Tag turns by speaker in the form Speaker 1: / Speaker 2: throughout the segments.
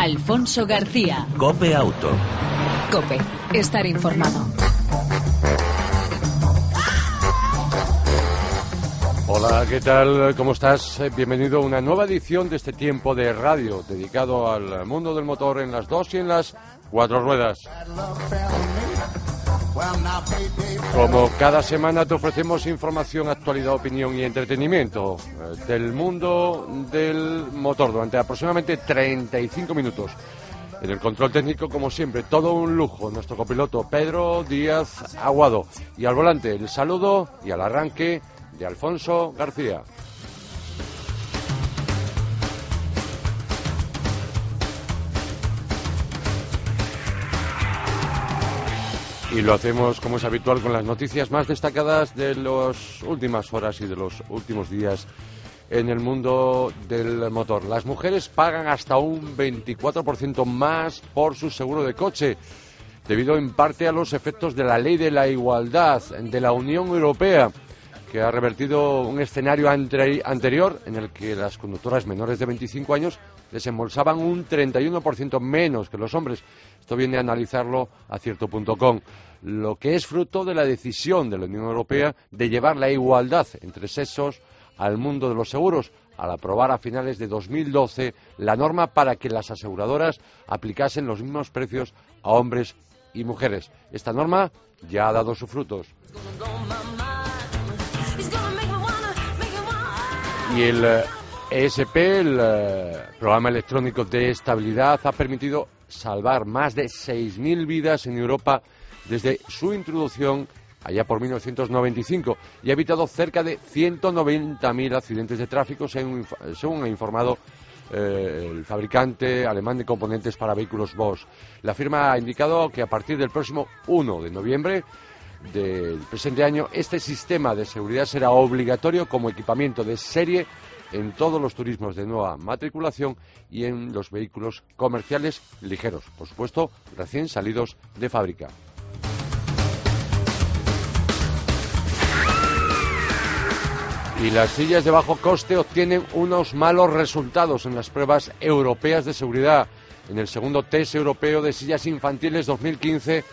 Speaker 1: Alfonso García.
Speaker 2: Cope Auto.
Speaker 1: Cope, estar informado.
Speaker 3: Hola, ¿qué tal? ¿Cómo estás? Eh, Bienvenido a una nueva edición de este tiempo de radio dedicado al mundo del motor en las dos y en las cuatro ruedas. Como cada semana te ofrecemos información, actualidad, opinión y entretenimiento eh, del mundo del motor durante aproximadamente 35 minutos. En el control técnico, como siempre, todo un lujo. Nuestro copiloto Pedro Díaz Aguado. Y al volante, el saludo y al arranque de Alfonso García. Y lo hacemos como es habitual con las noticias más destacadas de las últimas horas y de los últimos días en el mundo del motor. Las mujeres pagan hasta un 24% más por su seguro de coche, debido en parte a los efectos de la ley de la igualdad de la Unión Europea, que ha revertido un escenario ante- anterior en el que las conductoras menores de 25 años desembolsaban un 31% menos que los hombres. Esto viene a analizarlo a cierto punto con lo que es fruto de la decisión de la Unión Europea de llevar la igualdad entre sexos al mundo de los seguros, al aprobar a finales de 2012 la norma para que las aseguradoras aplicasen los mismos precios a hombres y mujeres. Esta norma ya ha dado sus frutos. Y el eh, ESP, el eh, programa electrónico de estabilidad, ha permitido salvar más de 6.000 vidas en Europa desde su introducción allá por 1995 y ha evitado cerca de 190.000 accidentes de tráfico, según, ha informado eh, el fabricante alemán de componentes para vehículos Bosch. La firma ha indicado que a partir del próximo 1 de noviembre del presente año, este sistema de seguridad será obligatorio como equipamiento de serie en todos los turismos de nueva matriculación y en los vehículos comerciales ligeros, por supuesto, recién salidos de fábrica. Y las sillas de bajo coste obtienen unos malos resultados en las pruebas europeas de seguridad. En el segundo test europeo de sillas infantiles 2015,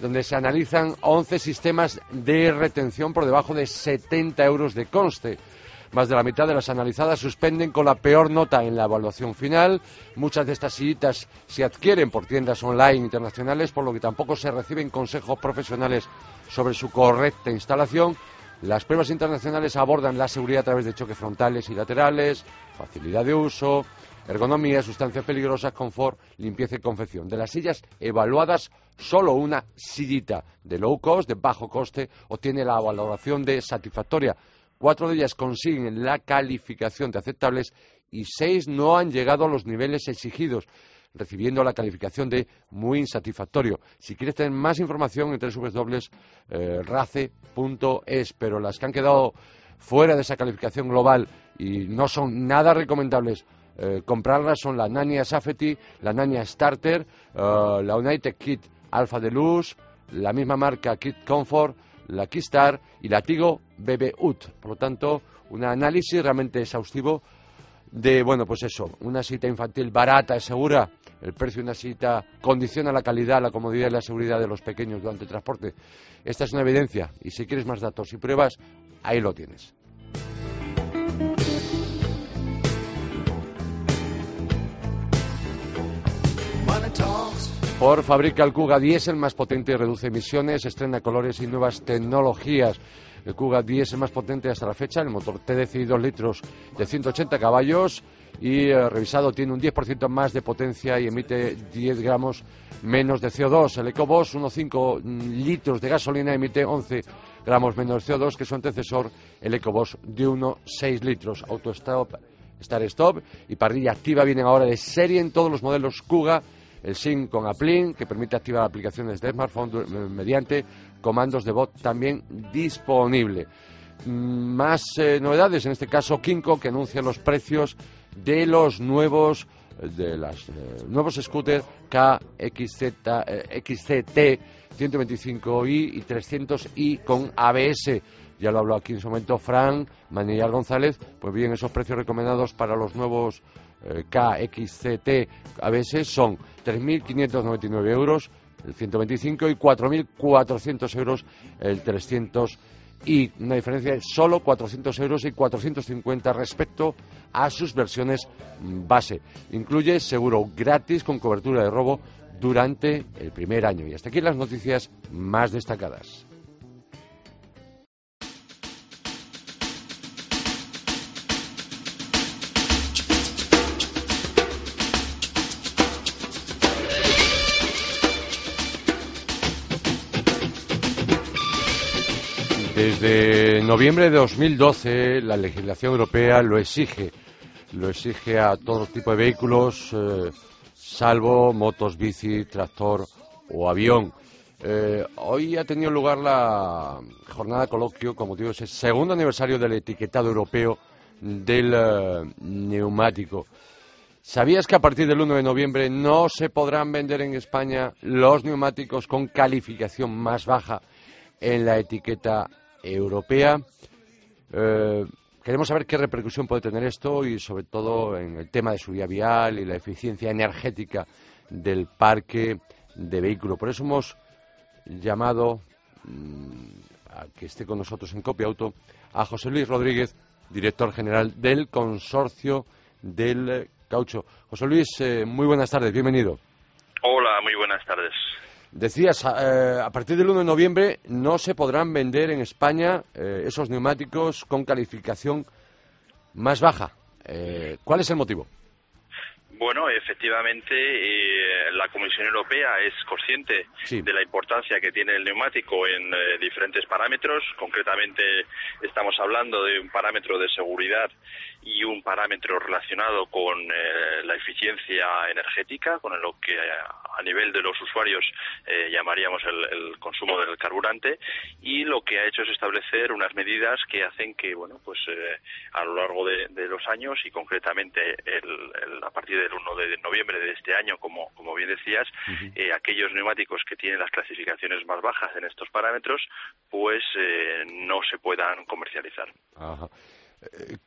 Speaker 3: donde se analizan 11 sistemas de retención por debajo de 70 euros de coste. Más de la mitad de las analizadas suspenden con la peor nota en la evaluación final. Muchas de estas sillitas se adquieren por tiendas online internacionales, por lo que tampoco se reciben consejos profesionales sobre su correcta instalación. Las pruebas internacionales abordan la seguridad a través de choques frontales y laterales, facilidad de uso, ergonomía, sustancias peligrosas, confort, limpieza y confección. De las sillas evaluadas, solo una sillita de low cost, de bajo coste, obtiene la valoración de satisfactoria. Cuatro de ellas consiguen la calificación de aceptables y seis no han llegado a los niveles exigidos, recibiendo la calificación de muy insatisfactorio. Si quieres tener más información en www.race.es, pero las que han quedado fuera de esa calificación global y no son nada recomendables eh, comprarlas son la Nania Safety, la Nania Starter, eh, la United Kit Alpha Deluxe, la misma marca Kit Comfort, la Keystar y la Tigo BB UT. Por lo tanto, un análisis realmente exhaustivo de, bueno, pues eso, una cita infantil barata y segura. El precio de una cita condiciona la calidad, la comodidad y la seguridad de los pequeños durante el transporte. Esta es una evidencia y si quieres más datos y pruebas, ahí lo tienes. Ford fabrica el Kuga Diesel más potente y reduce emisiones, estrena colores y nuevas tecnologías. El Kuga Diesel más potente hasta la fecha, el motor TDCi 2 litros de 180 caballos y eh, revisado tiene un 10% más de potencia y emite 10 gramos menos de CO2. El EcoBoost 1,5 litros de gasolina emite 11 gramos menos de CO2 que su antecesor, el EcoBoost de 1,6 litros. Auto-stop, start-stop y parrilla activa vienen ahora de serie en todos los modelos Kuga el SYNC con Aplin, que permite activar aplicaciones de smartphone du- mediante comandos de voz también disponible. Mm, Más eh, novedades, en este caso Kinko, que anuncia los precios de los nuevos eh, de los nuevos scooters KXZ, eh, XCT 125i y 300i con ABS. Ya lo habló aquí en su momento Fran Manillar González. Pues bien, esos precios recomendados para los nuevos eh, KXCT ABS son 3.599 euros el 125 y 4.400 euros el 300 y una diferencia de solo 400 euros y 450 respecto a sus versiones base. Incluye seguro gratis con cobertura de robo durante el primer año. Y hasta aquí las noticias más destacadas. Desde noviembre de 2012 la legislación europea lo exige, lo exige a todo tipo de vehículos, eh, salvo motos, bici, tractor o avión. Eh, hoy ha tenido lugar la jornada coloquio como motivo el segundo aniversario del etiquetado europeo del eh, neumático. ¿Sabías que a partir del 1 de noviembre no se podrán vender en España los neumáticos con calificación más baja en la etiqueta europea. Eh, queremos saber qué repercusión puede tener esto y, sobre todo, en el tema de seguridad vial y la eficiencia energética del parque de vehículos. Por eso hemos llamado mm, a que esté con nosotros en Copia Auto a José Luis Rodríguez, director general del Consorcio del Caucho. José Luis, eh, muy buenas tardes, bienvenido.
Speaker 2: Hola, muy buenas tardes.
Speaker 3: Decías, eh, a partir del 1 de noviembre no se podrán vender en España eh, esos neumáticos con calificación más baja. Eh, ¿Cuál es el motivo?
Speaker 2: Bueno, efectivamente, la Comisión Europea es consciente de la importancia que tiene el neumático en diferentes parámetros. Concretamente, estamos hablando de un parámetro de seguridad y un parámetro relacionado con eh, la eficiencia energética, con lo que a nivel de los usuarios eh, llamaríamos el, consumo del carburante, y lo que ha hecho es establecer unas medidas que hacen que, bueno, pues eh, a lo largo de, los años y concretamente a partir del 1 de noviembre de este año, como, como bien decías, aquellos neumáticos que tienen las clasificaciones más bajas en estos parámetros, pues no se puedan comercializar.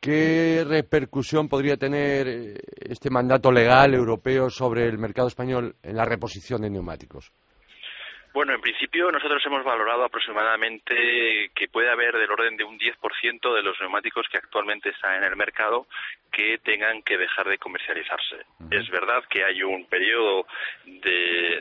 Speaker 3: ¿Qué repercusión podría tener eh, este mandato legal europeo sobre el mercado español en la reposición de neumáticos?
Speaker 2: Bueno, en principio nosotros hemos valorado aproximadamente que puede haber del orden de un 10% de los neumáticos que actualmente están en el mercado que tengan que dejar de comercializarse. Es verdad que hay un periodo de,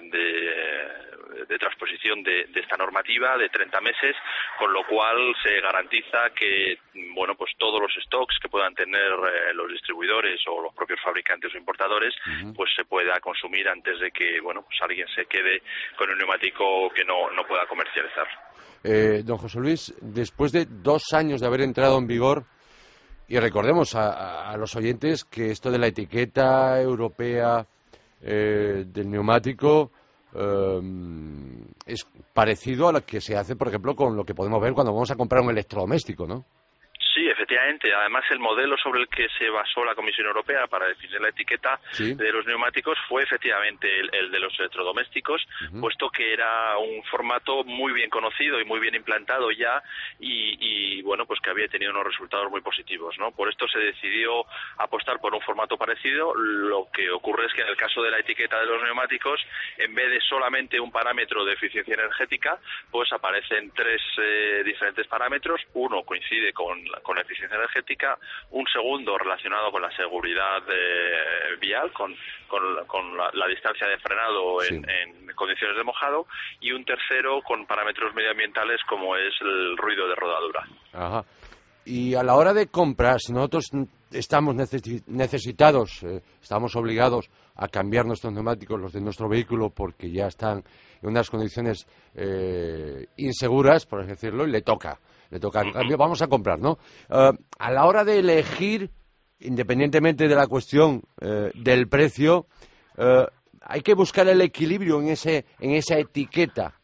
Speaker 2: de, transposición de, esta normativa de 30 meses, con lo cual se garantiza que bueno, pues todos los stocks que puedan tener eh, los distribuidores o los propios fabricantes o importadores, pues se pueda consumir antes de que bueno, pues alguien se quede con un neumático que no, no pueda comercializar.
Speaker 3: Eh, don José Luis, después de dos años de haber entrado en vigor y recordemos a, los oyentes que esto de la etiqueta europea eh, del neumático eh, es parecido a lo que se hace, por ejemplo, con lo que podemos ver cuando vamos a comprar un electrodoméstico, ¿no?
Speaker 2: Efectivamente. Además, el modelo sobre el que se basó la Comisión Europea para definir la etiqueta de los neumáticos fue efectivamente el, de los electrodomésticos, puesto que era un formato muy bien conocido y muy bien implantado ya y, bueno, pues que había tenido unos resultados muy positivos, ¿no? Por esto se decidió apostar por un formato parecido. Lo que ocurre es que en el caso de la etiqueta de los neumáticos, en vez de solamente un parámetro de eficiencia energética, pues aparecen tres eh, diferentes parámetros. Uno coincide con, con la eficiencia energética, un segundo relacionado con la seguridad eh, vial, con, con, la, distancia de frenado en, condiciones de mojado, y un tercero con parámetros medioambientales como es el ruido de rodadura.
Speaker 3: Ajá. Y a la hora de compras, nosotros estamos necesitados, eh, estamos obligados a cambiar nuestros neumáticos, los de nuestro vehículo, porque ya están en unas condiciones eh, inseguras, por así decirlo, y le toca le toca. Cambio, vamos a comprar, ¿no? Eh, a la hora de elegir, independientemente de la cuestión eh, del precio, eh, hay que buscar el equilibrio en, ese, en esa etiqueta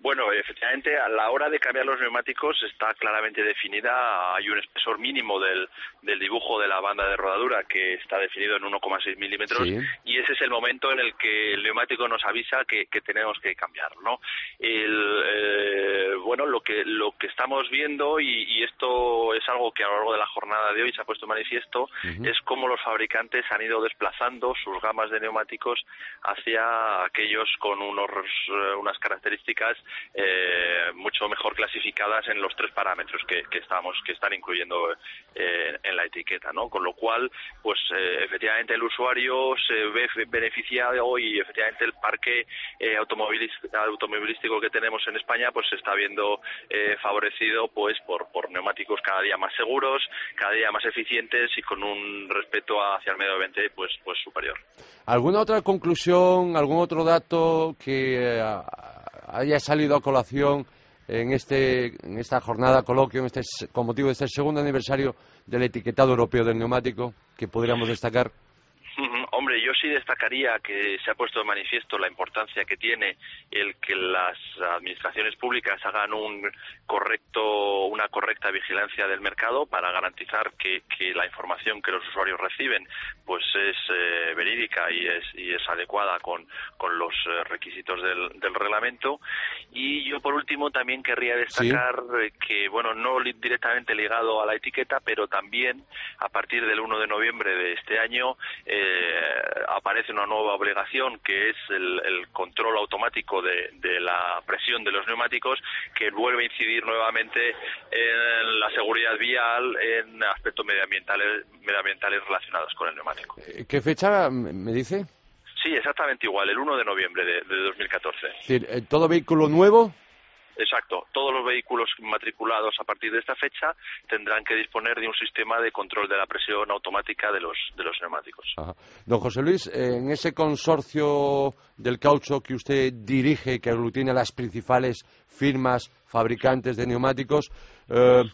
Speaker 2: Bueno, efectivamente, a la hora de cambiar los neumáticos está claramente definida, hay un espesor mínimo del, del dibujo de la banda de rodadura que está definido en 1,6 milímetros y ese es el momento en el que el neumático nos avisa que, tenemos que cambiar, ¿no? El, eh, bueno, lo que, lo que estamos viendo, y, esto es algo que a lo largo de la jornada de hoy se ha puesto manifiesto, es cómo los fabricantes han ido desplazando sus gamas de neumáticos hacia aquellos con unos, eh, unas características eh, mucho mejor clasificadas en los tres parámetros que, estamos que están incluyendo eh, en la etiqueta, ¿no? Con lo cual, pues eh, efectivamente el usuario se ve beneficiado y efectivamente el parque automovilístico que tenemos en España, pues se está viendo favorecido, pues por, neumáticos cada día más seguros, cada día más eficientes y con un respeto hacia el medio ambiente, pues pues superior.
Speaker 3: ¿Alguna otra conclusión, algún otro dato que haya salido a colación en, este, en esta jornada coloquio, en este, con motivo de este segundo aniversario del etiquetado europeo del neumático, que podríamos destacar?
Speaker 2: Hombre, yo sí destacaría que se ha puesto de manifiesto la importancia que tiene el que las administraciones públicas hagan un correcto, una correcta vigilancia del mercado para garantizar que, la información que los usuarios reciben pues es eh, verídica y es, y es adecuada con, con los eh, requisitos del, reglamento. Y yo por último también querría destacar eh, que, bueno, no directamente ligado a la etiqueta, pero también a partir del 1 de noviembre de este año aparece una nueva obligación que es el, control automático de, la presión de los neumáticos que vuelve a incidir nuevamente en la seguridad vial en aspectos medioambientales, medioambientales relacionados con el neumático.
Speaker 3: Eh, ¿Qué fecha me dice?
Speaker 2: Sí, exactamente igual, el 1 de noviembre de, de 2014.
Speaker 3: Es decir, eh, ¿todo vehículo nuevo
Speaker 2: Exacto. Todos los vehículos matriculados a partir de esta fecha tendrán que disponer de un sistema de control de la presión automática de los, de los neumáticos.
Speaker 3: Don José Luis, en ese consorcio del caucho que usted dirige, que aglutina las principales firmas fabricantes de neumáticos, eh,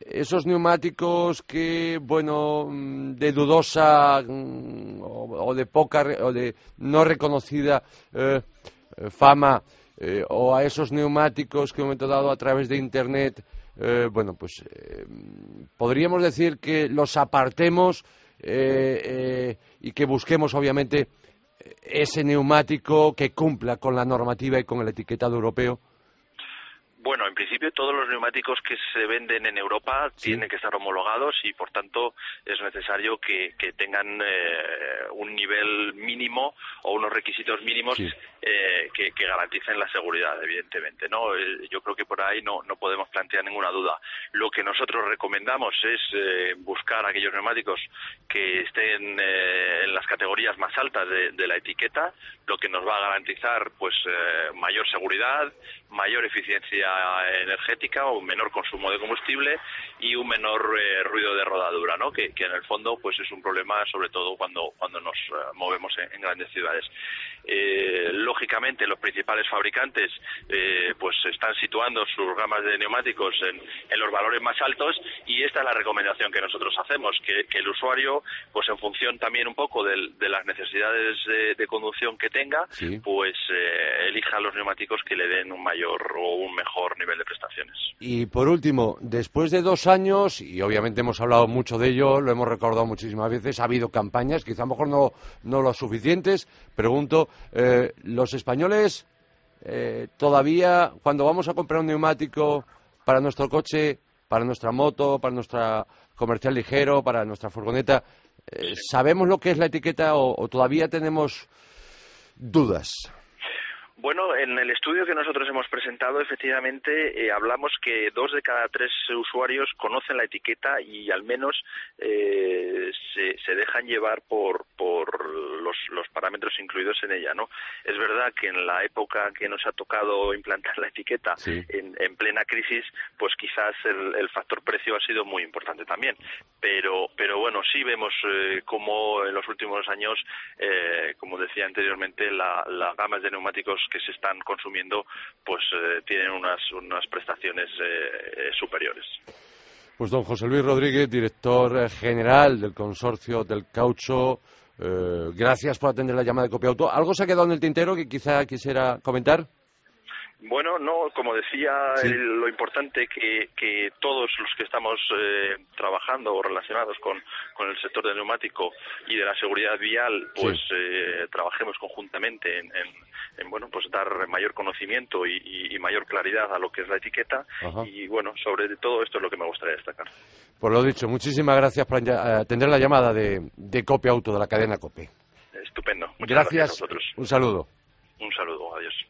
Speaker 3: esos neumáticos que, bueno, de dudosa mm, o, de poca o de no reconocida eh, fama, eh, o a esos neumáticos que hemos dado a través de Internet, eh, bueno, pues eh, podríamos decir que los apartemos y que busquemos, obviamente, ese neumático que cumpla con la normativa y con el etiquetado europeo.
Speaker 2: Bueno, en principio todos los neumáticos que se venden en Europa tienen que estar homologados y por tanto es necesario que, tengan eh, un nivel mínimo o unos requisitos mínimos eh, que, garanticen la seguridad, evidentemente. ¿no? Eh, yo creo que por ahí no, no podemos plantear ninguna duda. Lo que nosotros recomendamos es buscar aquellos neumáticos que estén en las categorías más altas de, de, la etiqueta, lo que nos va a garantizar pues mayor seguridad, mayor eficiencia energética o un menor consumo de combustible y un menor eh, ruido de rodadura, ¿no? Que, en el fondo pues es un problema sobre todo cuando, cuando nos eh, movemos en, grandes ciudades. Eh, lógicamente los principales fabricantes pues están situando sus gamas de neumáticos en, los valores más altos y esta es la recomendación que nosotros hacemos, que, el usuario pues en función también un poco de, las necesidades de, conducción que tenga, pues elija los neumáticos que le den un mayor o un mejor nivel de prestaciones.
Speaker 3: Y por último, después de dos años, y obviamente hemos hablado mucho de ello, lo hemos recordado muchísimas veces, ha habido campañas, quizá a lo mejor no, no lo suficientes. Pregunto, eh, ¿los españoles eh, todavía, cuando vamos a comprar un neumático para nuestro coche, para nuestra moto, para nuestra comercial ligero, para nuestra furgoneta, eh, ¿sabemos lo que es la etiqueta o todavía tenemos dudas?
Speaker 2: Bueno, en el estudio que nosotros hemos presentado, efectivamente, eh, hablamos que dos de cada tres usuarios conocen la etiqueta y al menos eh, se, dejan llevar por, por los, los, parámetros incluidos en ella, ¿no? Es verdad que en la época que nos ha tocado implantar la etiqueta, en, en, plena crisis, pues quizás el, factor precio ha sido muy importante también. Pero, pero bueno, sí vemos eh, como en los últimos años, eh, como decía anteriormente, las gamas de neumáticos que se están consumiendo pues eh, tienen unas, unas prestaciones eh, eh, superiores.
Speaker 3: Pues don José Luis Rodríguez, director general del consorcio del caucho, gracias por atender la llamada de Copia Auto. ¿Algo se ha quedado en el tintero que quizá quisiera comentar?
Speaker 2: Bueno, no, como decía, lo importante que, que todos los que estamos eh, trabajando o relacionados con, con el sector del neumático y de la seguridad vial, pues eh, trabajemos conjuntamente en, en, bueno, pues dar mayor conocimiento y, mayor claridad a lo que es la etiqueta y bueno, sobre todo esto es lo que me gustaría destacar.
Speaker 3: Por lo dicho, muchísimas gracias por atender la llamada de, de Cope Auto, de la cadena Cope.
Speaker 2: Estupendo.
Speaker 3: Muchas gracias. gracias a vosotros. Un saludo.
Speaker 2: Un saludo. Adiós.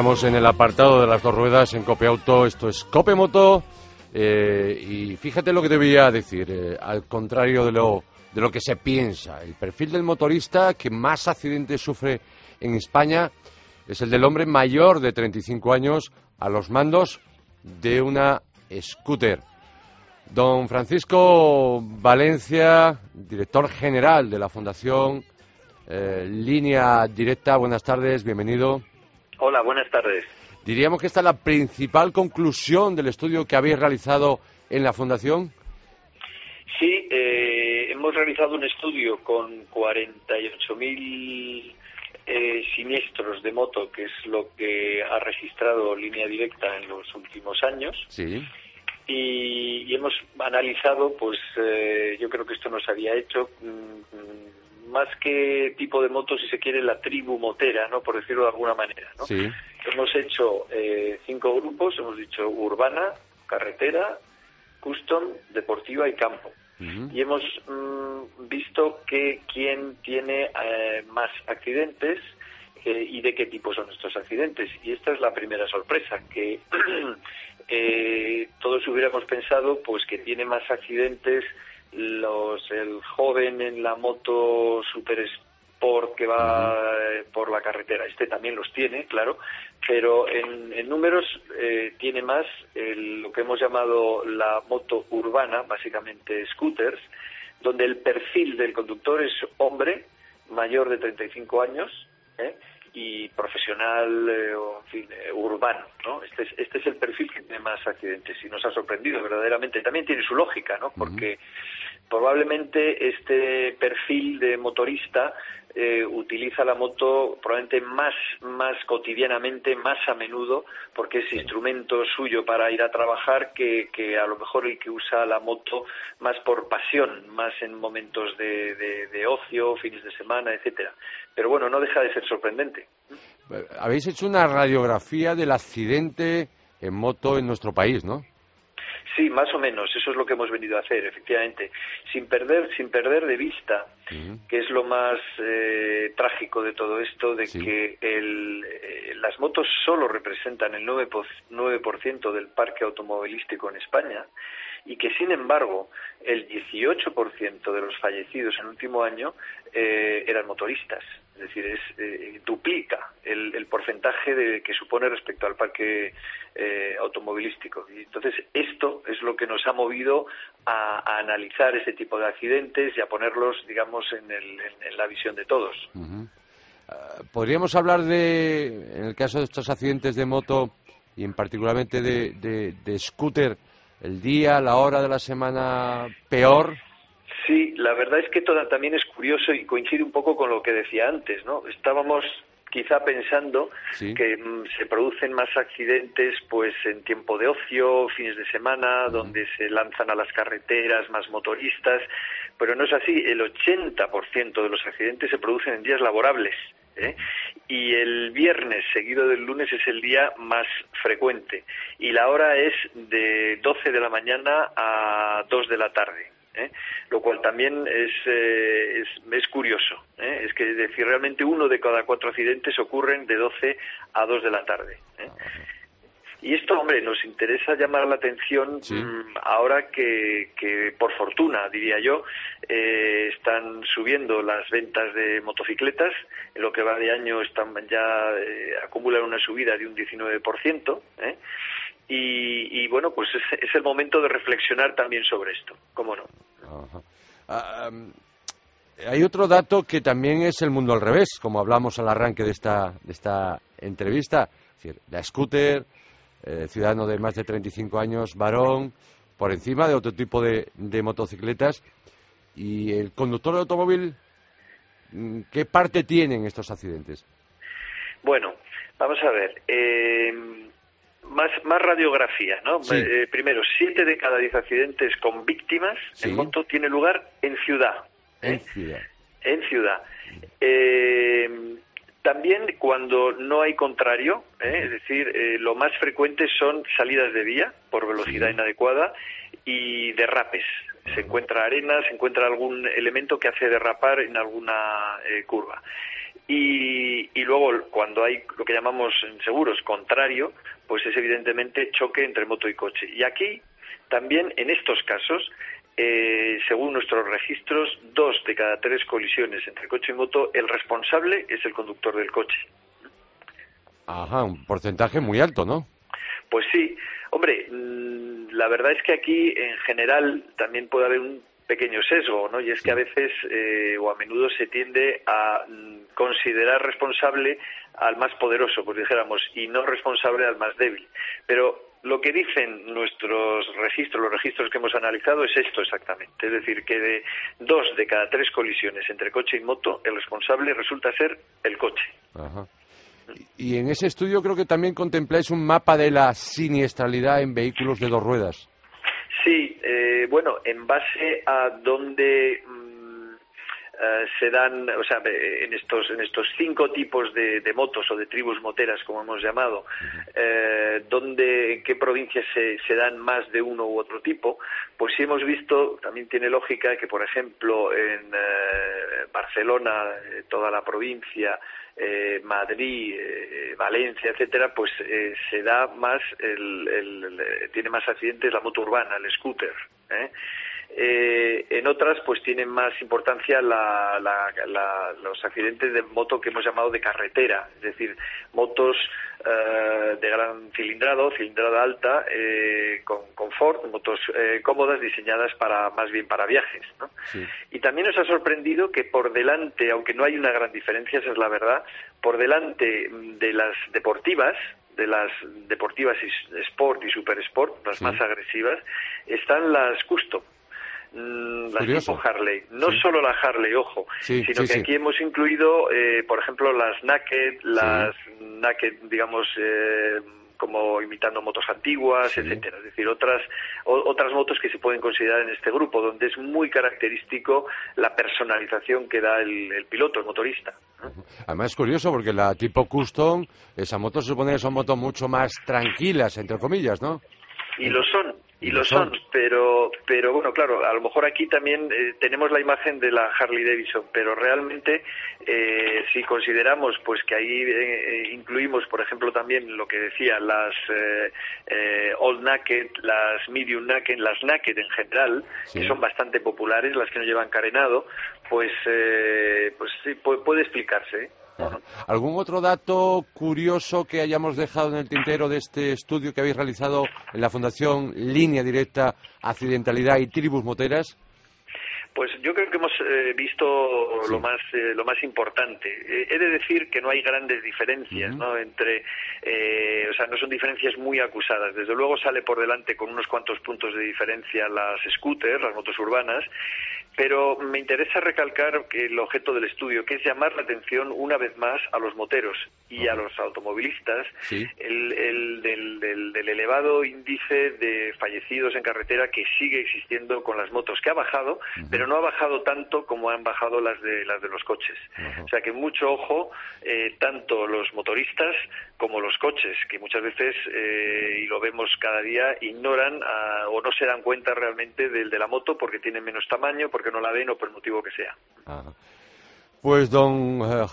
Speaker 3: Entramos en el apartado de las dos ruedas en Cope Auto. Esto es Cope Moto. Eh, y fíjate lo que te voy a decir, eh, al contrario de lo, de lo que se piensa. El perfil del motorista que más accidentes sufre en España es el del hombre mayor de 35 años a los mandos de una scooter. Don Francisco Valencia, director general de la Fundación eh, Línea Directa, buenas tardes, bienvenido.
Speaker 4: Hola, buenas tardes.
Speaker 3: Diríamos que esta es la principal conclusión del estudio que habéis realizado en la Fundación.
Speaker 4: Sí, eh, hemos realizado un estudio con 48.000 eh, siniestros de moto, que es lo que ha registrado línea directa en los últimos años.
Speaker 3: Sí.
Speaker 4: Y, hemos analizado, pues eh, yo creo que esto nos había hecho. Mm, más que tipo de moto, si se quiere, la tribu motera, ¿no? Por decirlo de alguna manera, ¿no?
Speaker 3: Sí.
Speaker 4: Hemos hecho eh, cinco grupos, hemos dicho urbana, carretera, custom, deportiva y campo. Y hemos mm, visto que quién tiene eh, más accidentes eh, y de qué tipo son estos accidentes. Y esta es la primera sorpresa, que todos hubiéramos pensado pues que tiene más accidentes los el joven en la moto super sport que va eh, por la carretera este también los tiene claro pero en, números eh, tiene más lo que hemos llamado la moto urbana básicamente scooters donde el perfil del conductor es hombre mayor de 35 años ¿eh? y profesional o en fin, urbano, ¿no? Este es, este es el perfil que tiene más accidentes y nos ha sorprendido verdaderamente. También tiene su lógica, ¿no? Porque probablemente este perfil de motorista eh, utiliza la moto probablemente más, más cotidianamente, más a menudo, porque es instrumento suyo para ir a trabajar que, que a lo mejor el que usa la moto más por pasión, más en momentos de, de, de ocio, fines de semana, etcétera. Pero bueno, no deja de ser sorprendente.
Speaker 3: Habéis hecho una radiografía del accidente en moto en nuestro país, ¿no?
Speaker 4: Sí, más o menos, eso es lo que hemos venido a hacer, efectivamente, sin perder, sin perder de vista, que es lo más eh, trágico de todo esto, de que el, eh, las motos solo representan el 9%, 9 del parque automovilístico en España y que, sin embargo, el 18% de los fallecidos en el último año eh, eran motoristas. Es decir, es, eh, duplica el, el, porcentaje de, que supone respecto al parque eh, automovilístico. Y entonces, esto es lo que nos ha movido a, analizar ese tipo de accidentes y a ponerlos, digamos, en, el, en, la visión de todos.
Speaker 3: Ah, ¿Podríamos hablar de, en el caso de estos accidentes de moto y en particularmente de, de scooter, el día, la hora de la semana peor?
Speaker 4: Sí, la verdad es que todo, también es curioso y coincide un poco con lo que decía antes, ¿no? Estábamos quizá pensando que mm, se producen más accidentes pues en tiempo de ocio, fines de semana, donde se lanzan a las carreteras más motoristas, pero no es así, el 80% de los accidentes se producen en días laborables. ¿eh? y el viernes seguido del lunes es el día más frecuente y la hora es de 12 de la mañana a 2 de la tarde. ¿Eh? lo cual también es, eh, es, curioso. ¿eh? Es que decir, realmente uno de cada cuatro accidentes ocurren de 12 a 2 de la tarde. Y esto, hombre, nos interesa llamar la atención mm, ahora que, que, por fortuna, diría yo, eh, están subiendo las ventas de motocicletas. En lo que va de año están ya eh, acumulan una subida de un 19%. ¿eh? Y, y, bueno, pues es, es, el momento de reflexionar también sobre esto, ¿cómo no?
Speaker 3: Ah, hay otro dato que también es el mundo al revés, como hablamos al arranque de esta, de esta entrevista. Es decir, la scooter, eh, ciudadano de más de 35 años, varón, por encima de otro tipo de, de motocicletas. ¿Y el conductor de automóvil, mm, qué parte tiene en estos accidentes?
Speaker 4: Bueno, vamos a ver. Eh, más, más radiografía, ¿no? Eh, primero, siete de cada diez accidentes con víctimas en moto tiene lugar en ciudad.
Speaker 3: En ciudad.
Speaker 4: En ciudad. Eh, también cuando no hay contrario, ¿eh? es decir, eh, lo más frecuente son salidas de vía por velocidad inadecuada y derrapes. Se encuentra arena, se encuentra algún elemento que hace derrapar en alguna eh, curva. Y, y, luego, cuando hay lo que llamamos en seguros contrario, pues es evidentemente choque entre moto y coche. Y aquí, también en estos casos, eh, según nuestros registros, dos de cada tres colisiones entre coche y moto, el responsable es el conductor del coche.
Speaker 3: Ajá, un porcentaje muy alto, ¿no?
Speaker 4: Pues sí. Hombre, mm, la verdad es que aquí, en general, también puede haber un pequeño sesgo, ¿no? Y es que a veces eh, o a menudo se tiende a mm, considerar responsable al más poderoso, pues dijéramos, y no responsable al más débil. Pero lo que dicen nuestros registros, los registros que hemos analizado, es esto exactamente. Es decir, que de dos de cada tres colisiones entre coche y moto, el responsable resulta ser el coche.
Speaker 3: Y en ese estudio creo que también contempláis un mapa de la siniestralidad en vehículos de dos ruedas.
Speaker 4: Sí, eh, bueno, en base a dónde eh, se dan, o sea, en estos, en estos cinco tipos de, motos o de tribus moteras, como hemos llamado, eh, donde, en qué provincias se, se, dan más de uno u otro tipo, pues sí hemos visto, también tiene lógica que, por ejemplo, en eh, Barcelona, toda la provincia, Madrid, Valencia, etcétera, pues se da más, el, tiene más accidentes la moto urbana, el scooter. ¿eh? Eh, en otras, pues tienen más importancia los accidentes de moto que hemos llamado de carretera, es decir, motos eh, de gran cilindrado, cilindrada alta, eh, con confort, motos cómodas diseñadas para más bien para viajes. Y también nos ha sorprendido que por delante, aunque no hay una gran diferencia, esa es la verdad, por delante de las deportivas, de las deportivas Sport y Super Sport, las más agresivas, están las Custom Mm, las tipo Harley. No solo la Harley, ojo, sino que aquí hemos incluido, eh, por ejemplo, las Naked, las Naked, digamos, eh, como imitando motos antiguas, etcétera. Es decir, otras otras motos que se pueden considerar en este grupo, donde es muy característico la personalización que da el, piloto, el motorista.
Speaker 3: Además es curioso porque la tipo custom, esa moto se supone que son motos mucho más tranquilas, entre comillas, ¿no?
Speaker 4: Y lo son, y lo son, pero, pero bueno, claro, a lo mejor aquí también eh, tenemos la imagen de la Harley Davidson, pero realmente eh, si consideramos pues que ahí eh, incluimos, por ejemplo, también lo que decía, las Old Naked, las Medium Naked, las Naked en general, que son bastante populares, las que no llevan carenado, pues, pues sí, puede explicarse.
Speaker 3: ¿Algún otro dato curioso que hayamos dejado en el tintero de este estudio que habéis realizado en la Fundación Línea Directa Accidentalidad y Tribus Moteras?
Speaker 4: Pues yo creo que hemos eh, visto lo más eh, lo más importante. Eh, he de decir que no hay grandes diferencias, ¿no? Entre, o sea, no son diferencias muy acusadas. Desde luego sale por delante con unos cuantos puntos de diferencia las scooters, las motos urbanas, pero me interesa recalcar que el objeto del estudio, que es llamar la atención una vez más a los moteros y a los automovilistas, el, del, elevado índice de fallecidos en carretera que sigue existiendo con las motos, que ha bajado, pero no ha bajado tanto como han bajado las de, las de los coches. O sea que mucho ojo, eh, tanto los motoristas como los coches, que muchas veces, eh, y lo vemos cada día, ignoran o no se dan cuenta realmente del de la moto porque tienen menos tamaño, porque no la ven o por el motivo que sea.
Speaker 3: Pues don eh,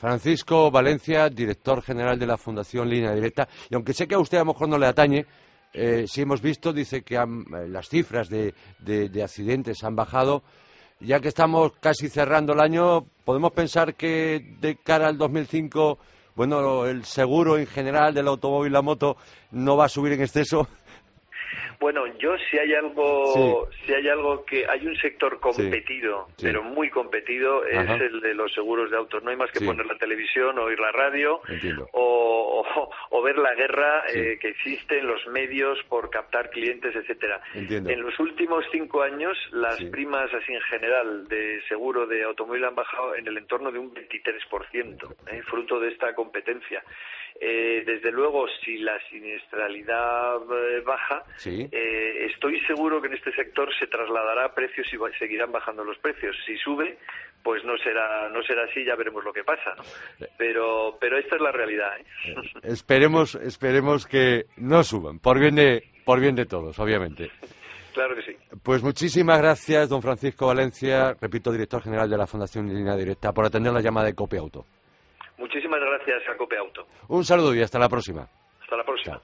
Speaker 3: Francisco Valencia, director general de la Fundación Línea Directa. Y aunque sé que a usted a lo mejor no le atañe, eh, si hemos visto, dice que eh, las cifras de, de, accidentes han bajado. Ya que estamos casi cerrando el año, ¿podemos pensar que de cara al 2005, bueno, el seguro en general del automóvil la moto no va a subir en exceso?
Speaker 4: Bueno, yo si hay algo, si hay algo que hay un sector competido, pero muy competido, es el de los seguros de autos. No hay más que poner la televisión, oír la radio o, o, ver la guerra eh, que existe en los medios por captar clientes, etcétera. En los últimos cinco años, las primas así en general de seguro de automóvil han bajado en el entorno de un 23%, ¿eh? fruto de esta competencia. Eh, desde luego, si la siniestralidad eh, baja, eh, estoy seguro que en este sector se trasladará a precios y seguirán bajando los precios. Si sube, pues no será no será así, ya veremos lo que pasa. Pero pero esta es la realidad.
Speaker 3: esperemos esperemos que no suban, por bien de por bien de todos, obviamente.
Speaker 4: Claro que sí.
Speaker 3: Pues muchísimas gracias, don Francisco Valencia, repito, director general de la Fundación Línea Directa, por atender la llamada de Cope Auto.
Speaker 4: Muchísimas gracias a Cope Auto.
Speaker 3: Un saludo y hasta la próxima.
Speaker 4: Hasta la próxima.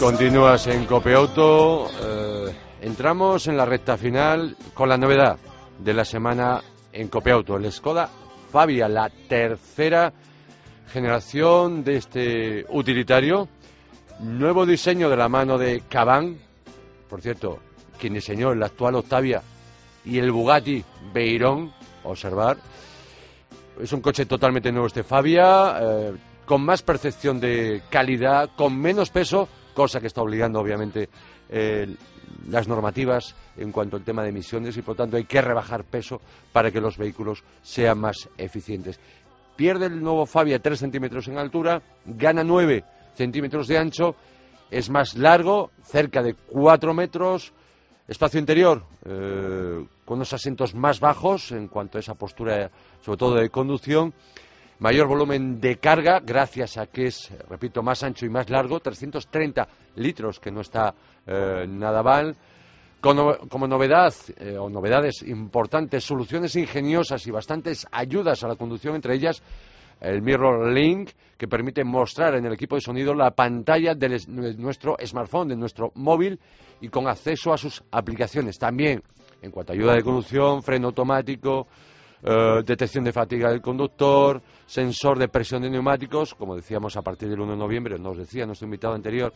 Speaker 3: Continúas en Copeauto. Eh, entramos en la recta final con la novedad de la semana en Copeauto. El Skoda Fabia, la tercera generación de este utilitario. Nuevo diseño de la mano de Caban. Por cierto, quien diseñó el actual Octavia y el Bugatti Veyron. Observar. Es un coche totalmente nuevo este Fabia. Eh, con más percepción de calidad, con menos peso cosa que está obligando obviamente las normativas en cuanto al tema de emisiones y por tanto hay que rebajar peso para que los vehículos sean más eficientes. Pierde el nuevo Fabia 3 centímetros en altura, gana 9 centímetros de ancho, es más largo, cerca de 4 metros, espacio interior eh, con unos asientos más bajos en cuanto a esa postura, sobre todo de conducción mayor volumen de carga, gracias a que es, repito, más ancho y más largo, 330 litros, que no está eh, nada mal. Como, novedad, eh, o novedades importantes, soluciones ingeniosas y bastantes ayudas a la conducción, entre ellas el Mirror Link, que permite mostrar en el equipo de sonido la pantalla de nuestro smartphone, de nuestro móvil, y con acceso a sus aplicaciones. También, en cuanto a ayuda de conducción, freno automático, eh, detección de fatiga del conductor, sensor de presión de neumáticos, como decíamos a partir del 1 de noviembre, nos decía nuestro invitado anterior,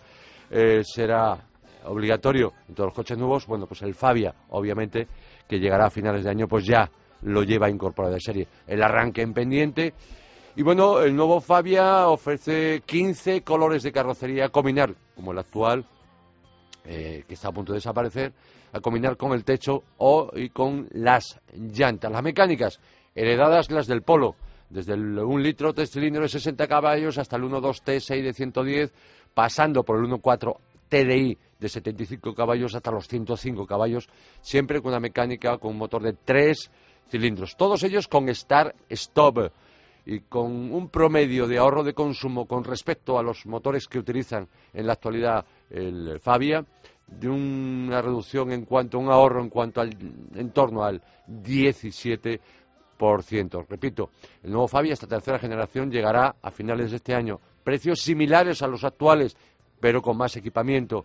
Speaker 3: eh, será obligatorio en todos los coches nuevos, bueno, pues el Fabia, obviamente, que llegará a finales de año, pues ya lo lleva incorporado de serie. El arranque en pendiente. Y bueno, el nuevo Fabia ofrece 15 colores de carrocería combinar, como el actual, eh, que está a punto de desaparecer, a combinar con el techo o y con las llantas. Las mecánicas, heredadas las del Polo, desde el 1 litro tres cilindros de 60 caballos hasta el 1.2 T6 de 110, pasando por el 1.4 TDI de 75 caballos hasta los 105 caballos, siempre con una mecánica con un motor de 3 cilindros. Todos ellos con Start-Stop y con un promedio de ahorro de consumo con respecto a los motores que utilizan en la actualidad el Fabia de una reducción en cuanto a un ahorro en cuanto al en torno al 17%. Repito, el nuevo Fabia, esta tercera generación, llegará a finales de este año. Precios similares a los actuales, pero con más equipamiento.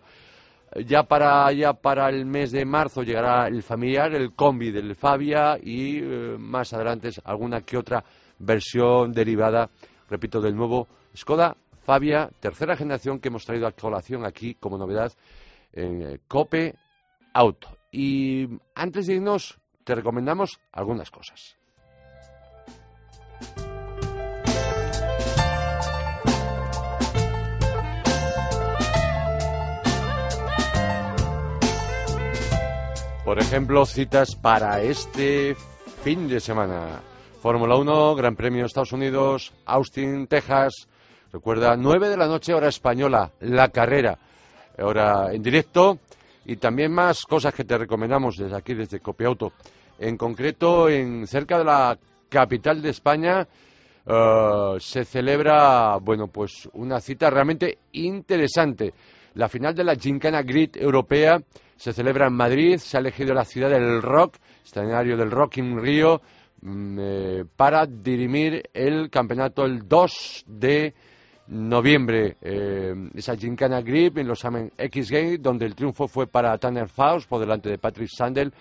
Speaker 3: Ya para, ya para el mes de marzo llegará el familiar, el combi del Fabia y eh, más adelante alguna que otra versión derivada, repito, del nuevo Skoda Fabia, tercera generación que hemos traído a colación aquí como novedad en eh, Cope Auto. Y antes de irnos, te recomendamos algunas cosas. Por ejemplo, citas para este fin de semana. Fórmula 1, Gran Premio de Estados Unidos, Austin, Texas, Recuerda, 9 de la noche, hora española, la carrera, ahora en directo y también más cosas que te recomendamos desde aquí, desde Copiauto. En concreto, en cerca de la capital de España eh, se celebra, bueno, pues una cita realmente interesante. La final de la Gincana Grid europea se celebra en Madrid, se ha elegido la ciudad del rock, escenario del Rock in Rio, mm, eh, para dirimir el campeonato el 2 de noviembre. Eh, esa Gincana Grip en los X Games, donde el triunfo fue para Tanner Faust por delante de Patrick Sandel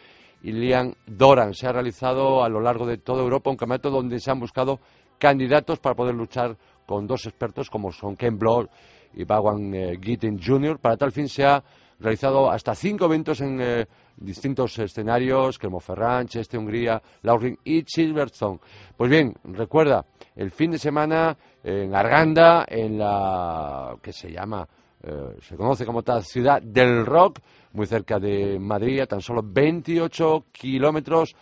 Speaker 3: y Liam Doran. Se ha realizado a lo largo de toda Europa un campeonato donde se han buscado candidatos para poder luchar con dos expertos como son Ken Block y Bawan eh, Jr. Para tal fin se ha realizado hasta cinco eventos en eh, distintos escenarios, Ferran, Cheste, Hungría, Laurin y Silverstone. Pues bien, recuerda, el fin de semana en Arganda, en la que se llama, eh, se conoce como tal ciudad del rock, muy cerca de Madrid, a tan solo 28 kilómetros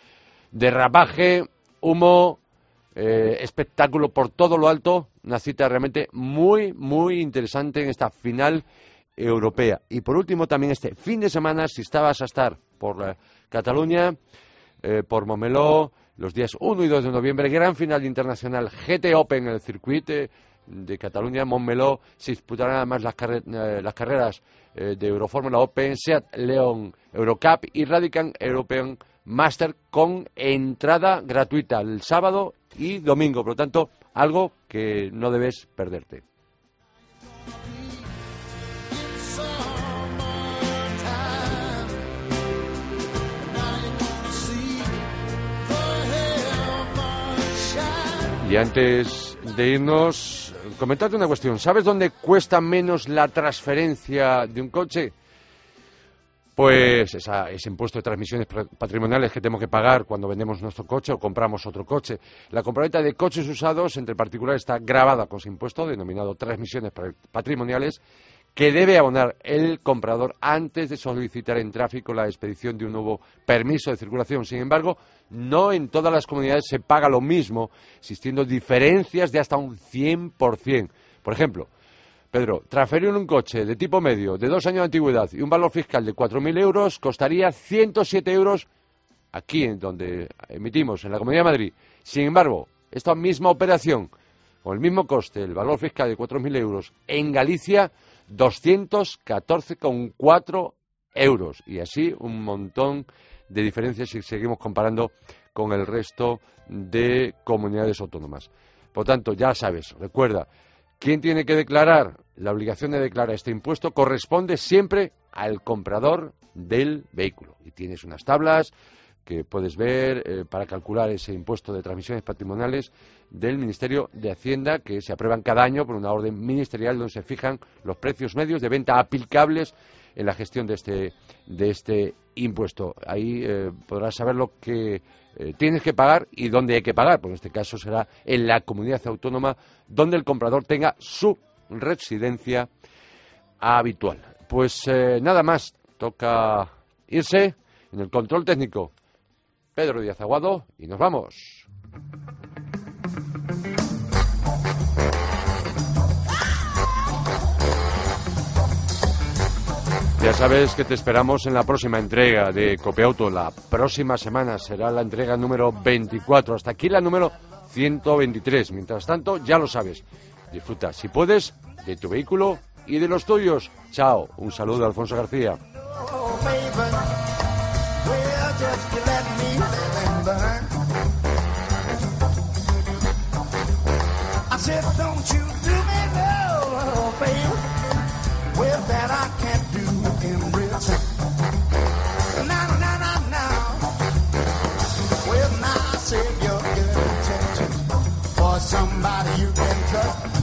Speaker 3: de rapaje, humo, eh, espectáculo por todo lo alto, una cita realmente muy, muy interesante en esta final europea. Y por último, también este fin de semana, si estabas a estar por Cataluña, eh, por Momeló, los días 1 y 2 de noviembre, gran final internacional GT Open en el circuito de Cataluña, Montmeló, se disputarán además las, eh, las carreras de Eurofórmula Open, SEAT León Eurocup y Radican European Master con entrada gratuita el sábado y domingo. Por lo tanto, algo que no debes perderte. Y antes de irnos, comentarte una cuestión. ¿Sabes dónde cuesta menos la transferencia de un coche? pues ese impuesto de transmisiones patrimoniales que tenemos que pagar cuando vendemos nuestro coche o compramos otro coche. La compraventa de coches usados entre particulares está grabada con ese impuesto denominado transmisiones patrimoniales que debe abonar el comprador antes de solicitar en tráfico la expedición de un nuevo permiso de circulación. Sin embargo, no en todas las comunidades se paga lo mismo, existiendo diferencias de hasta un 100%. Por ejemplo, Pedro, transferir un coche de tipo medio, de dos años de antigüedad y un valor fiscal de 4.000 euros costaría 107 euros aquí, en donde emitimos, en la Comunidad de Madrid. Sin embargo, esta misma operación, con el mismo coste, el valor fiscal de 4.000 euros, en Galicia, 214,4 euros. Y así un montón de diferencias si seguimos comparando con el resto de comunidades autónomas. Por tanto, ya sabes, recuerda, ¿Quién tiene que declarar? La obligación de declarar este impuesto corresponde siempre al comprador del vehículo. Y tienes unas tablas que puedes ver eh, para calcular ese impuesto de transmisiones patrimoniales del Ministerio de Hacienda que se aprueban cada año por una orden ministerial donde se fijan los precios medios de venta aplicables en la gestión de este, de este impuesto. Ahí eh, podrás saber lo que eh, tienes que pagar y dónde hay que pagar. Pues en este caso será en la comunidad autónoma donde el comprador tenga su residencia habitual. Pues nada más, toca irse en el control técnico. Pedro Díaz Aguado y nos vamos. Ya sabes que te esperamos en la próxima entrega de Copiauto. La próxima semana será la entrega número 24. Hasta aquí la número 123. Mientras tanto, ya lo sabes. Disfruta, si puedes, de tu vehículo y de los tuyos. Chao. Un saludo, Alfonso García. In return. Now, now, now, now. Well, now I save your good intention for somebody you can trust.